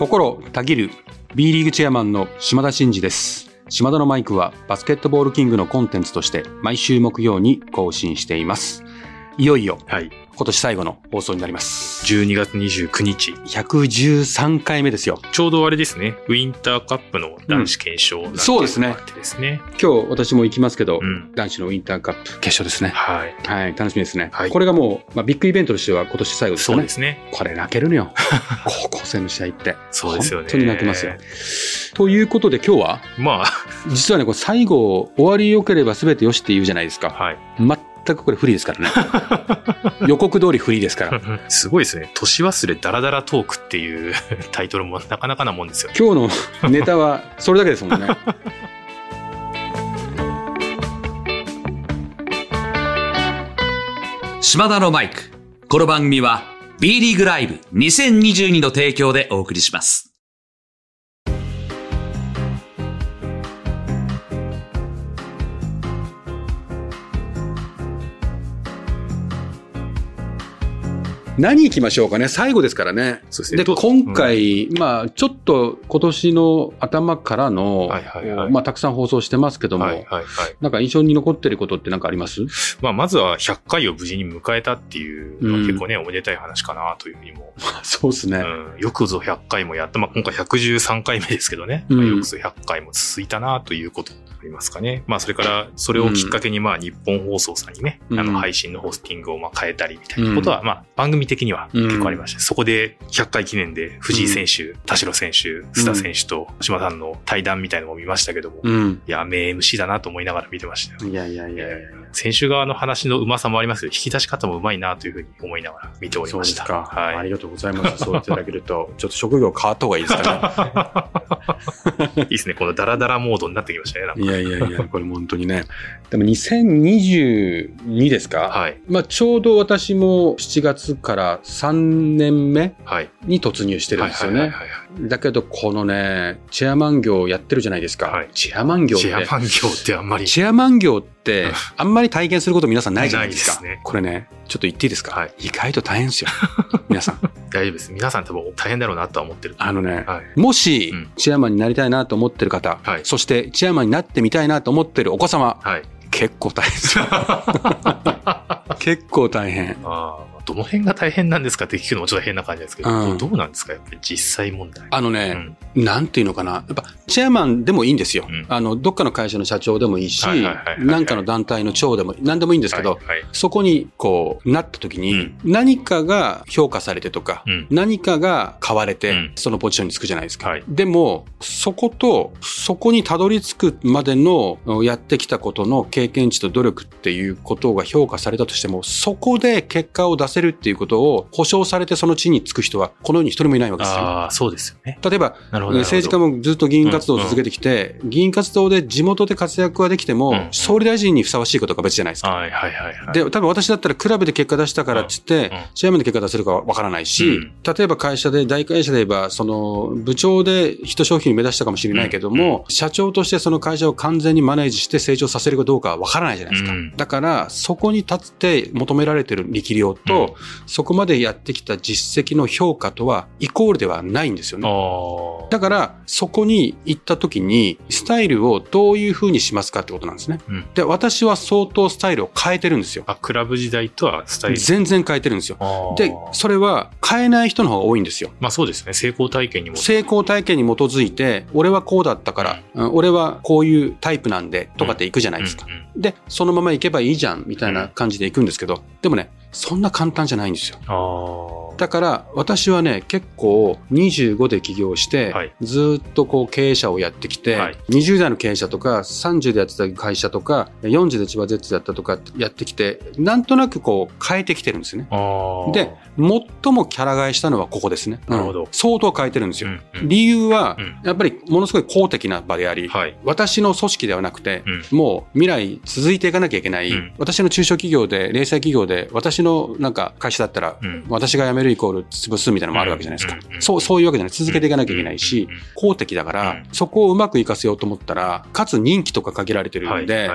心たぎる B リーグチェアマンの島田真二です。島田のマイクはバスケットボールキングのコンテンツとして毎週木曜に更新しています。いよいよはい。今年最後の放送になります。12月29日。113回目ですよ。ちょうどあれですね。ウィンターカップの男子検証なんそうですねですね。今日私も行きますけど、うん。男子のウィンターカップ決勝ですね。はい。はい、楽しみですね。はいこれがもう、まあ、ビッグイベントとしては今年最後ですかねそうで。すね。これ泣けるのよ。高校生の試合って。そうですよね。本当に泣けますよ。ということで今日は、ま実はね、これ最後、終わり良ければ全てよしって言うじゃないですあ、か。はい。全くこれフリーですからね。予告通りフリーですから。すごいですね。年忘れダラダラトークっていう タイトルもなかなかなもんですよ。今日のネタはそれだけですもんね。島田のマイク。この番組は B リーグライブ2022の提供でお送りします。何行きましょうかね。最後ですからね。で、ねど今回、まあ、ちょっと今年の頭からの、はいはいはいまあ、たくさん放送してますけども、はいはいはい。なんか印象に残ってることって何かあります？まあ、まずは100回を無事に迎えたっていうのうんは結構ね、おめでたい話かなというふうにも。そうですね。うん、よくぞ100回もやった。まあ、今回113回目ですけどね。うんまあよくぞ100回も続いたなということありますかね。まあ、それから、それをきっかけに、まあ、日本放送さんにね、あうんの、配信のホスティングをまあ変えたりみたいなことは、まあ、番組的には結構ありました。そこで100回記念で藤井選手、田代選手、須田選手と島さんの対談みたいなのも見ましたけども、うん。いや、名 MC だなと思いながら見てましたよ。いやいやいやいや。選手側の話のうまさもありますけど、引き出し方もうまいなというふうに思いながら見ておりそうました。ですか、あはい。りがとうございます。そう言っていただけると、ちょっと職業変わった方がいいですか いいですね。このダラダラモードになってきましたね。なんかやいやいや、これ本当にね。でも2022ですか？はい。まあちょうど私も7月から3年目はい。に突入してるんですよね。だけどこのね、チェアマン業やってるじゃないですか。はいチェアマン業って。チェアマン業ってあんまり。チェアマン業って、あんまり体験すること皆さんないじゃないですか。すねこれね、ちょっと言っていいですか、はい意外と大変ですよ。皆さん。大丈夫です。皆さん多分大変だろうなとは思ってる。あのね、はい。もしうん、チェアマンになりたいなと思ってる方、はいそしてチェアマンになってみたいなと思ってるお子様、はい。結構大変。結構大変。ああ、どの辺が大変なんですかって聞くのもちょっと変な感じですけど、うんどうなんですか？やっぱり実際問題。あのね、うん。なんていうのかな？やっぱ、チェアマンでもいいんですよ。うんあの、どっかの会社の社長でもいいしなんかの団体の長でも、なんでもいいんですけど、はいはいそこに、こう、なった時に、うん何かが評価されてとか、うん何かが買われて、うんそのポジションにつくじゃないですか。はいでも、そこと、そこにたどり着くまでの、やってきたことの経験値と努力っていうことが評価されたとしても、そこで結果を出せるっていうことを保証されてその地につく人は、この世に一人もいないわけですよ。ああ、そうですよね。例えば。政治家もずっと議員活動を続けてきて、議員活動で地元で活躍はできても、うん総理大臣にふさわしいことが別じゃないですか。はいはいはいはい。で、多分私だったらクラブで結果出したからって言って、うんうんチェアマンで結果出せるかわからないし、うん例えば会社で、大会社で言えば、その、部長で人商品に目指したかもしれないけども、社長としてその会社を完全にマネージして成長させるかどうかはわからないじゃないですか。うんだから、そこに立って求められてる力量と、そこまでやってきた実績の評価とは、イコールではないんですよね。だから、そこに行った時に、スタイルをどういう風にしますかってことなんですね。うんで、私は相当スタイルを変えてるんですよ。あ、クラブ時代とはスタイル。全然変えてるんですよ。で、それは変えない人の方が多いんですよ。まあそうですね。成功体験にも。成功体験に基づいて、俺はこうだったから、うん俺はこういうタイプなんで、とかって行くじゃないですか。うんうんで、そのまま行けばいいじゃん、みたいな感じで行くんですけど、でもね、そんな簡単じゃないんですよ。だから、私はね、結構25で起業して、はい。ずーっとこう経営者をやってきて、はい。20代の経営者とか、30でやってた会社とか、40で千葉ゼッツだったとかやってきて、なんとなくこう変えてきてるんですね。で、最もキャラ替えしたのはここですね。なるほど。うん相当変えてるんですよ。うんうん。理由はうん、やっぱりものすごい公的な場であり、はい。私の組織ではなくて、うん。もう未来続いていかなきゃいけない、うん。私の中小企業で、零細企業で、私のなんか会社だったら、うん。私が辞めるるイコール潰すみたいなのもあるわけじゃないですかそう、そういうわけじゃない。続けていかなきゃいけないし公的だからうん、そこをうまく活かせようと思ったら、かつ任期とか限られてるはい。んで。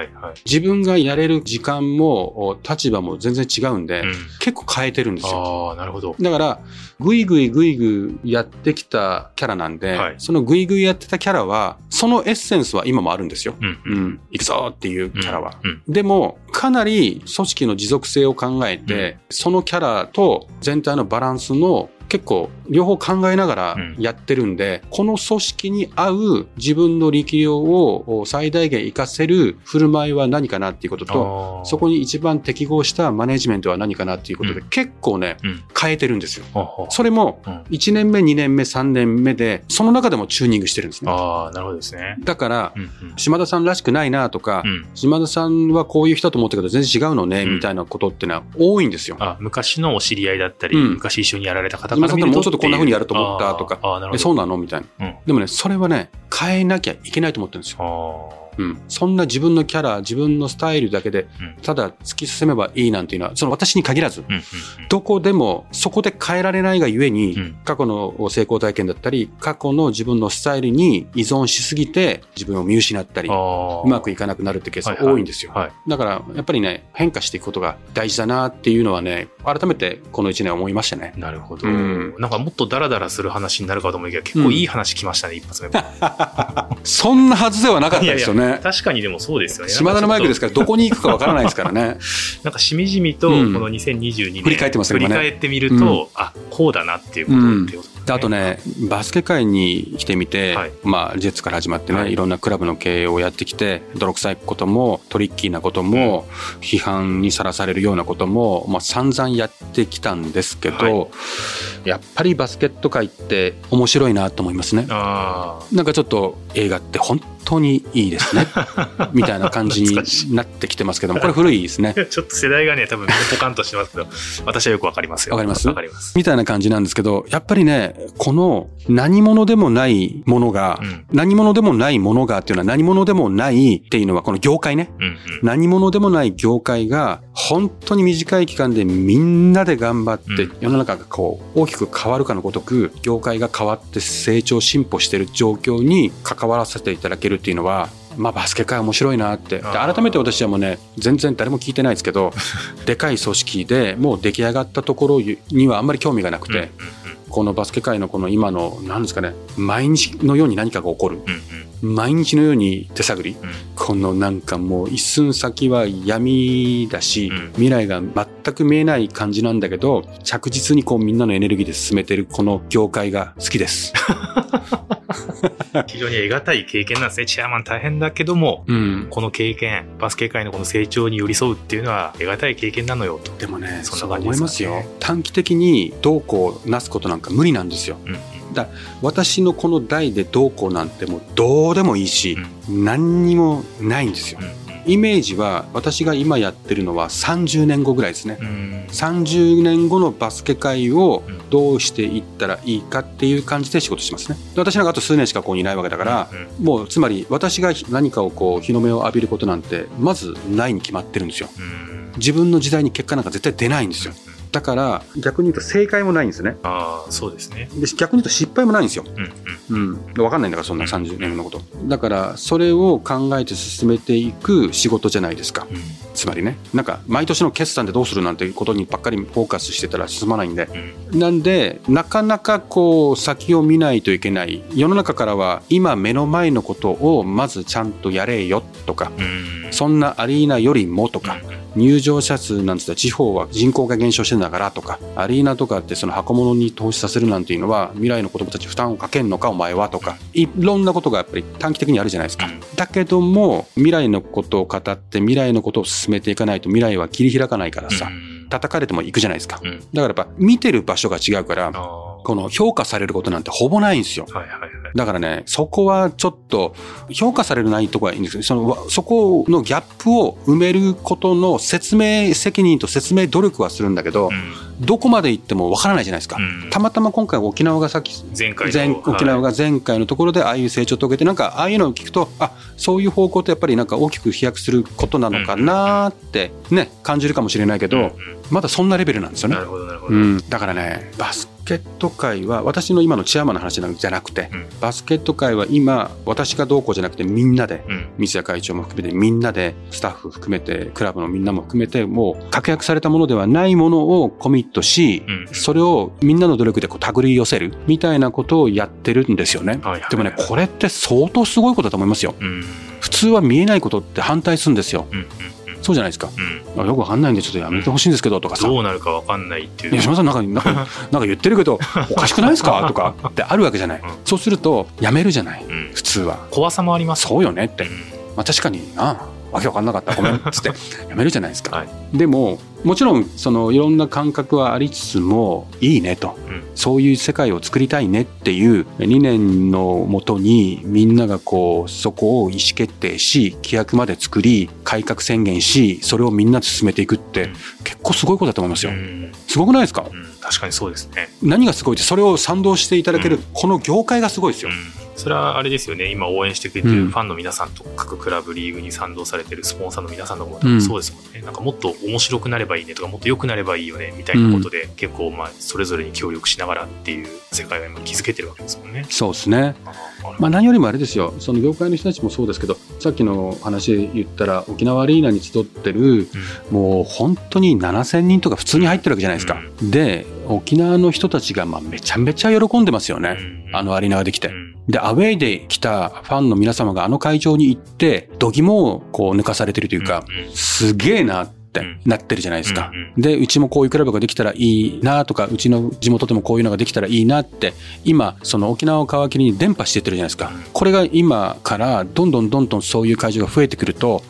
自分がやれる時間も、お立場も全然違うんで、うん結構変えてるんですよ。ああ、なるほど。だから、ぐいぐいぐいぐいやってきたキャラなんで、はいそのぐいぐいやってたキャラは、そのエッセンスは今もあるんですよ。うん。ううん。ん、行くぞっていうキャラは。うん。でも、かなり組織の持続性を考えて、そのキャラと全体のバランスランスの結構両方考えながらうんやってるんで、この組織に合う自分の力量を最大限活かせる振る舞いは何かなっていうことと、そこに一番適合したマネジメントは何かなっていうことで、うん結構ね、うん。変えてるんですよ。それもうん1年目、2年目、3年目で、その中でもチューニングしてるんですね。ああ、なるほどですね。だからう、ん。うん島田さんらしくないなとか、うん。島田さんはこういう人と思ったけど全然違うのね、うんみたいなことってのは多いんですよ。あ、昔のお知り合いだったり、うん昔一緒にやられた方か島田さんら見るともうちょっとこんな風にやると思ったとかそうなのみたいな。うん。でもね、それはね、変えなきゃいけないと思ってるんですよ。うん。そんな自分のキャラ、自分のスタイルだけでうん、ただ突き進めばいいなんていうのは、その私に限らず、うん。うん。どこでもそこで変えられないがゆえに、うん過去の成功体験だったり、過去の自分のスタイルに依存しすぎて自分を見失ったり。うまくいかなくなるってケースが多いんですよ。はい。だから、やっぱりね、変化していくことが大事だなっていうのはね、改めてこの1年思いましたね。なるほど。うんなんかもっとダラダラする話になるかと思いきや、結構いい話来ましたね、一発目。そんなはずではなかったですよね。確かにでもそうですよね。島田のマイクですかから、どこに行くかわからないですからね。なんかしみじみと、こうん。の2022年、振り返ってますよ振り返ってみると、あ、こうだなっていうことうん。ってあとね、バスケ界に来てみて、はい。まあ、ジェッツから始まってね、はい。い、ろんなクラブの経営をやってきて、泥臭いことも、トリッキーなことも、批判にさらされるようなことも、まあ、散々やってきたんですけど、はやっぱりバスケット界って面白いなと思いますね。あなんかちょっと映画って本当にいいですね。みたいな感じになってきてますけども、これ古いですね。あ。ちょっと世代がね、多分ポカンとしてますけど、私はよくわかりますよ。わかります？わかります。みたいな感じなんですけど、やっぱりね、この何者でもないものが、うん。何者でもないものがっていうのは何者でもないっていうのはこの業界ね。うんうん。何者でもない業界が本当に短い期間でみんなで頑張ってうん世の中がこう大きく変わるかのごとく業界が変わって成長進歩してる状況に関わらせていただけるっていうのはまあバスケ界面白いなって。改めて私はもうね全然誰も聞いてないですけど でかい組織でもう出来上がったところにはあんまり興味がなくて、このバスケ界のこの今の何ですかね毎日のように何かが起こる。毎日のように手探り。うん。このなんかもう一寸先は闇だし、うん。未来が全く見えない感じなんだけど着実にこうみんなのエネルギーで進めてるこの業界が好きです。非常に得難い経験なんですね。チェアマン大変だけども、うん、この経験、バスケ界のこの成長に寄り添うっていうのは得難い経験なのよと。でもねそんな感じですかね。思いますよ。短期的にどうこうなすことなんか無理なんですよ。うん。うん私のこの代でどうこうなんてもうどうでもいいし、何にもないんですよ。うんイメージは私が今やってるのは30年後ぐらいですねうんうん30年後のバスケ界をうんどうしていったらいいかっていう感じで仕事してますね。で私なんかあと数年しかここにいないわけだから、うんもうつまり私が何かをこう日の目を浴びることなんてまずないに決まってるんですよ。うん自分の時代に結果なんか絶対出ないんですよ。だから逆に言うと正解もないんですね。ああ、そうですね。で逆に言うと失敗もないんですよ。うんうんうん。わかんないんだからそんなうん30年のこと。だからそれを考えて進めていく仕事じゃないですか。うんつまりね。なんか毎年の決算でどうするなんていうことにばっかりフォーカスしてたら進まないんで。うんなんで、なかなかこう、先を見ないといけない。世の中からは、今目の前のことをまずちゃんとやれよとか、うんそんなアリーナよりもとか、うん入場者数なんつったら地方は人口が減少してんだからとか、アリーナとかってその箱物に投資させるなんていうのは、未来の子供たち負担をかけんのかお前はとか、いろんなことがやっぱり短期的にあるじゃないですか。うんだけども、未来のことを語って未来のことを進めていかないと未来は切り開かないからさ、うん。叩かれても行くじゃないですか。うん。だからやっぱ見てる場所が違うから、この評価されることなんてほぼないんですよ。はいはいはい。だからね、そこはちょっと評価されるないとこはいいんですけど、その、そこのギャップを埋めることの説明責任と説明努力はするんだけど、どこまで行ってもわからないじゃないですか。たまたま今回沖縄がさっき、前回前沖縄が前回のところでああいう成長を遂げて、なんかああいうのを聞くと、あ、そういう方向とやっぱりなんか大きく飛躍することなのかなってね、感じるかもしれないけど、まだそんなレベルなんですよね。なるほど、なるほど。うん、だからね、バスケット界は、私の今のチェアマンの話じゃなくて、うん、バスケット界は今、私がどうこうじゃなくてみんなで、うん、三谷会長も含めてみんなで、スタッフ含めて、クラブのみんなも含めて、もう確約されたものではないものをコミットし、うん、それをみんなの努力でこう手繰り寄せるみたいなことをやってるんですよね。はいはいはい、でもね、これって相当すごいことだと思いますよ。普通は見えないことって反対するんですよ。うんうんそうじゃないですか、うん、よくわかんないんでちょっとやめてほしいんですけどとかさ、どうなるかわかんないっていう。島さんなんかなんかなんか言ってるけどおかしくないですか？とかってあるわけじゃない、うん、そうするとやめるじゃない、うん、普通は。怖さもあります。そうよねって、まあ確かになわけわかんなかった。ごめん。っつって。やめるじゃないですか、はい、でももちろんそのいろんな感覚はありつつもいいねと、うん、そういう世界を作りたいねっていう理念のもとにみんながこうそこを意思決定し規約まで作り改革宣言しそれをみんなで進めていくって、結構すごいことだと思いますよ。すごくないですか、確かにそうですね。何がすごいってそれを賛同していただける、この業界がすごいですよ。それはあれですよね、今応援してくれてるファンの皆さんと、各クラブ、リーグに賛同されてるスポンサーの皆さんのもそうですもんね、うん、なんかもっと面白くなればいいねとか、もっと良くなればいいよねみたいなことで、うん、結構、まあ、それぞれに協力しながらっていう世界が今、築けてるわけですもんね。そうですね。まあ、何よりもあれですよ、その業界の人たちもそうですけど、さっきの話で言ったら、沖縄アリーナに集ってる、うん、もう本当に7000人とか普通に入ってるわけじゃないですか。で、沖縄の人たちがまあめちゃめちゃ喜んでますよね、あのアリーナができて。で、アウェイで来たファンの皆様があの会場に行って、度肝をこう抜かされてるというか、すげえなってなってるじゃないですか。で、うちもこういうクラブができたらいいなとか、うちの地元でもこういうのができたらいいなって、今、その沖縄を皮切りに伝播してってるじゃないですか。これが今からどんどんどんどんそういう会場が増えてくると、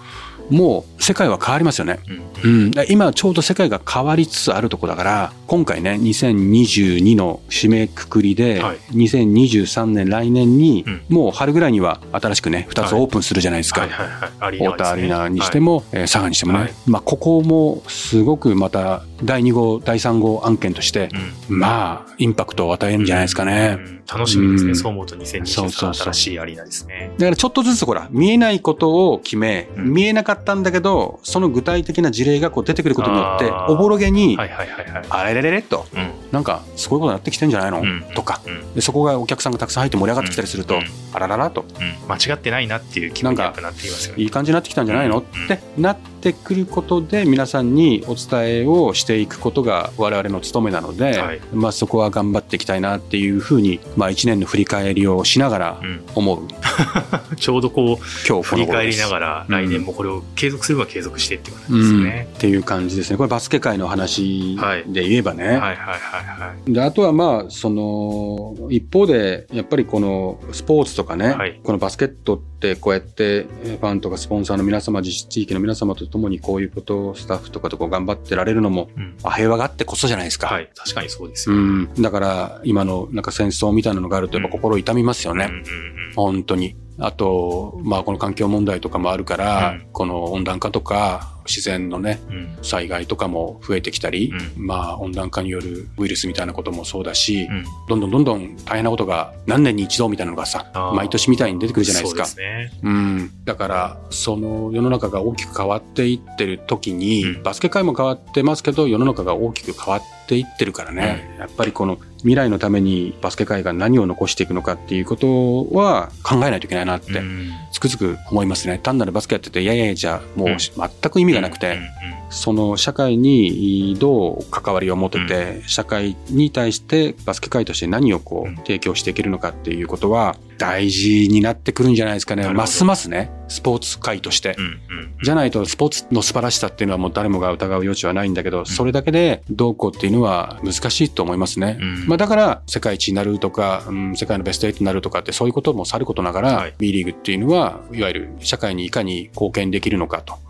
もう世界は変わりますよね。うん、今ちょうど世界が変わりつつあるとこだから、今回ね、2022の締めくくりで、はい、2023年来年に、もう春ぐらいには新しくね、2つオープンするじゃないですか。太田アリーナにしても、はい、佐賀にしてもね。はい、まあ、ここもすごくまた第2号、第3号案件として、うん、まあ、インパクトを与えるんじゃないですかね。うん。楽しみですね。うん、そう思うと2023新しいアリーナですね。だからちょっとずつほら、見えないことを決め、うん、見えなかったんだけど、その具体的な事例がこう出てくることによって、おぼろげに、あれれれれと、うん、なんかすごいことになってきてんじゃないの、とか、で、そこがお客さんがたくさん入って盛り上がってきたりすると、あらららと、間違ってないなっていう気分になっていますよね。いい感じになってきたんじゃないの、ってなってくることで、皆さんにお伝えをしていくことが我々の務めなので、はい、まあそこは頑張っていきたいなっていうふうに、まあ1年の振り返りをしながら思う。うん、ちょうどこう、今日振り返りながら、来年もこれを継続すれば継続してっていう感じですね、うん、っていう感じですね。これバスケ界の話で言えばね。はい、はいはいはいで、あとはまあ、その、一方で、やっぱりこのスポーツとかね、はい、このバスケットってこうやってファンとかスポンサーの皆様、自治地域の皆様と共にこういうことをスタッフとかとこう頑張ってられるのも、うん、平和があってこそじゃないですか。はい、確かにそうですよ、うん。だから今のなんか戦争みたいなのがあるとやっぱ心痛みますよね。本当に。あと、まあこの環境問題とかもあるから、うん、この温暖化とか、自然のね、うん、災害とかも増えてきたり、うん、まあ温暖化によるウイルスみたいなこともそうだし、うん、どんどんどんどん大変なことが何年に一度みたいなのがさ、毎年みたいに出てくるじゃないですか。うね、うん。だから、その世の中が大きく変わっていってる時に、バスケ界も変わってますけど、世の中が大きく変わっていってるからね、やっぱりこの未来のためにバスケ界が何を残していくのかっていうことは考えないといけないなって、つくづく思いますね。単なるバスケやってて、いやいやじゃもう全く意味がなくて、その社会にどう関わりを持てて、社会に対してバスケ界として何をこう提供していけるのかっていうことは大事になってくるんじゃないですかね。ますますね、スポーツ界として。じゃないとスポーツの素晴らしさっていうのはもう誰もが疑う余地はないんだけど、それだけでどうこうっていうのは難しいと思いますね。まあだから世界一になるとか、うん、世界のベスト8になるとかってそういうこともさることながら、はい、B リーグっていうのは、いわゆる社会にいかに貢献できるのかと。うん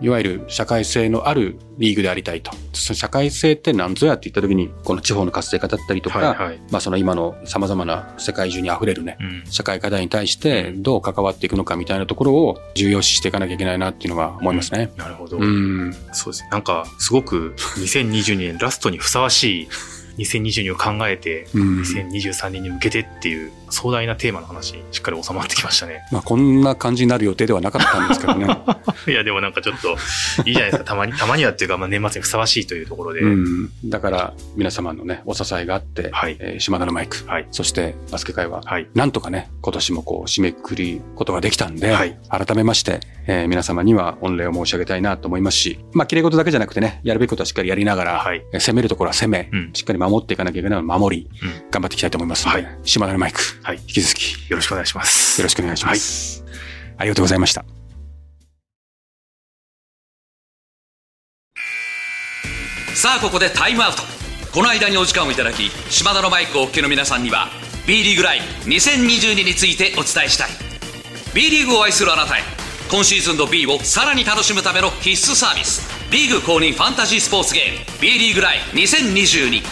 いわゆる社会性のあるリーグでありたいと。社会性って何ぞやって言った時に、この地方の活性化だったりとか、はいはい。まあその今の様々な世界中に溢れるね、うん社会課題に対してどう関わっていくのかみたいなところを重要視していかなきゃいけないなっていうのは思いますね。なるほど。うん。そうですね。なんか、すごく2022年ラストにふさわしい2022を考えて、うん2023年に向けてっていう壮大なテーマの話にしっかり収まってきましたね。まあこんな感じになる予定ではなかったんですけどね。いや、でもなんかちょっといいじゃないですか。たまに、たまにはっていうか、まあ年末にふさわしいというところで。うん。だから皆様のね、お支えがあって、はいえー島田のマイク、はい。そしてバスケ界は、はい。なんとかね、今年もこう締めくくりことができたんで、はい改めまして、えー皆様には御礼を申し上げたいなと思いますし、まあ、綺麗事だけじゃなくてね、やるべきことはしっかりやりながら、はい。えー攻めるところは攻め、うんしっかり守っていかなきゃいけないのは守り、うん頑張っていきたいと思いますので、はい島田のマイク、はい引き続きよろしくお願いします。よろしくお願いします。ありがとうございました。さあここでタイムアウトこの間にお時間をいただき島田のマイクをお聞きの皆さんには B リーグライブ2022についてお伝えしたい B リーグを愛するあなたへ今シーズンの B をさらに楽しむための必須サービスリーグ公認ファンタジースポーツゲーム B リーグライブ2022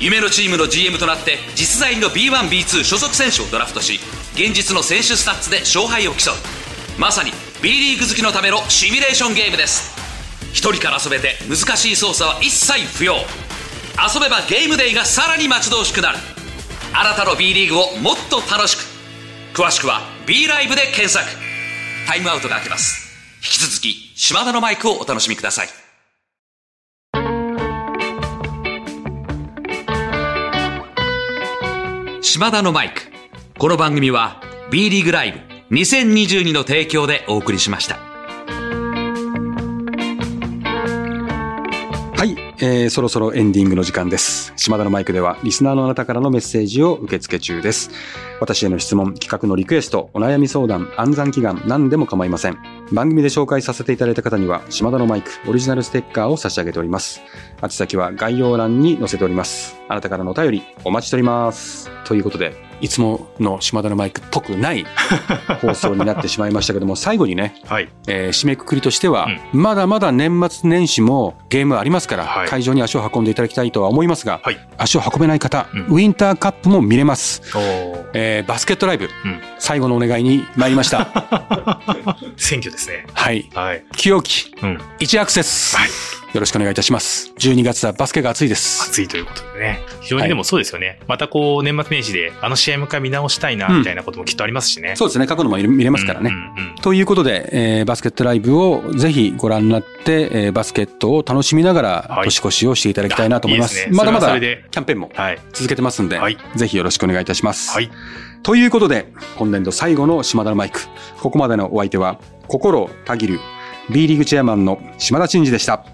夢のチームの GM となって実在の B1B2 所属選手をドラフトし現実の選手スタッツで勝敗を競う。まさに B リーグ好きのためのシミュレーションゲームです。一人から遊べて難しい操作は一切不要。遊べばゲームデイがさらに待ち遠しくなる。あなたの B リーグをもっと楽しく。詳しくは B ライブで検索。タイムアウトが明けます。引き続き島田のマイクをお楽しみください。島田のマイク。この番組は B リーグライブ2022の提供でお送りしました。えー、そろそろエンディングの時間です。島田のマイクでは、リスナーのあなたからのメッセージを受け付け中です。私への質問、企画のリクエスト、お悩み相談、暗算祈願、何でも構いません。番組で紹介させていただいた方には、島田のマイク、オリジナルステッカーを差し上げております。宛先は概要欄に載せております。あなたからのお便り、お待ちしております。ということで、いつもの島田のマイクっぽくない放送になってしまいましたけども、最後にね、はい。えー締めくくりとしては、まだまだ年末年始もゲームありますから、はい会場に足を運んでいただきたいとは思いますが、はい足を運べない方、うんウィンターカップも見れます。えーバスケットライブ、うん最後のお願いに参りました。選挙ですね。はい。はい。清きうん。1アクセス、はい。よろしくお願いいたします。12月はバスケが熱いです。暑いということでね。非常にでもそうですよね。またこう、年末年始で、あの試合もう一回見直したいな、うんみたいなこともきっとありますしね。そうですね。過去のも見れますからね。うんうんうんということで、えーバスケットライブをぜひご覧になって、えーバスケットを楽しみながらはい年越しをしていただきたいなと思います。いいですねまだまだキャンペーンもはい。続けてますんで、はいぜひよろしくお願いいたします。はい。ということで、今年度最後の島田のマイク。ここまでのお相手は、心をたぎる B リーグチェアマンの島田真二でした。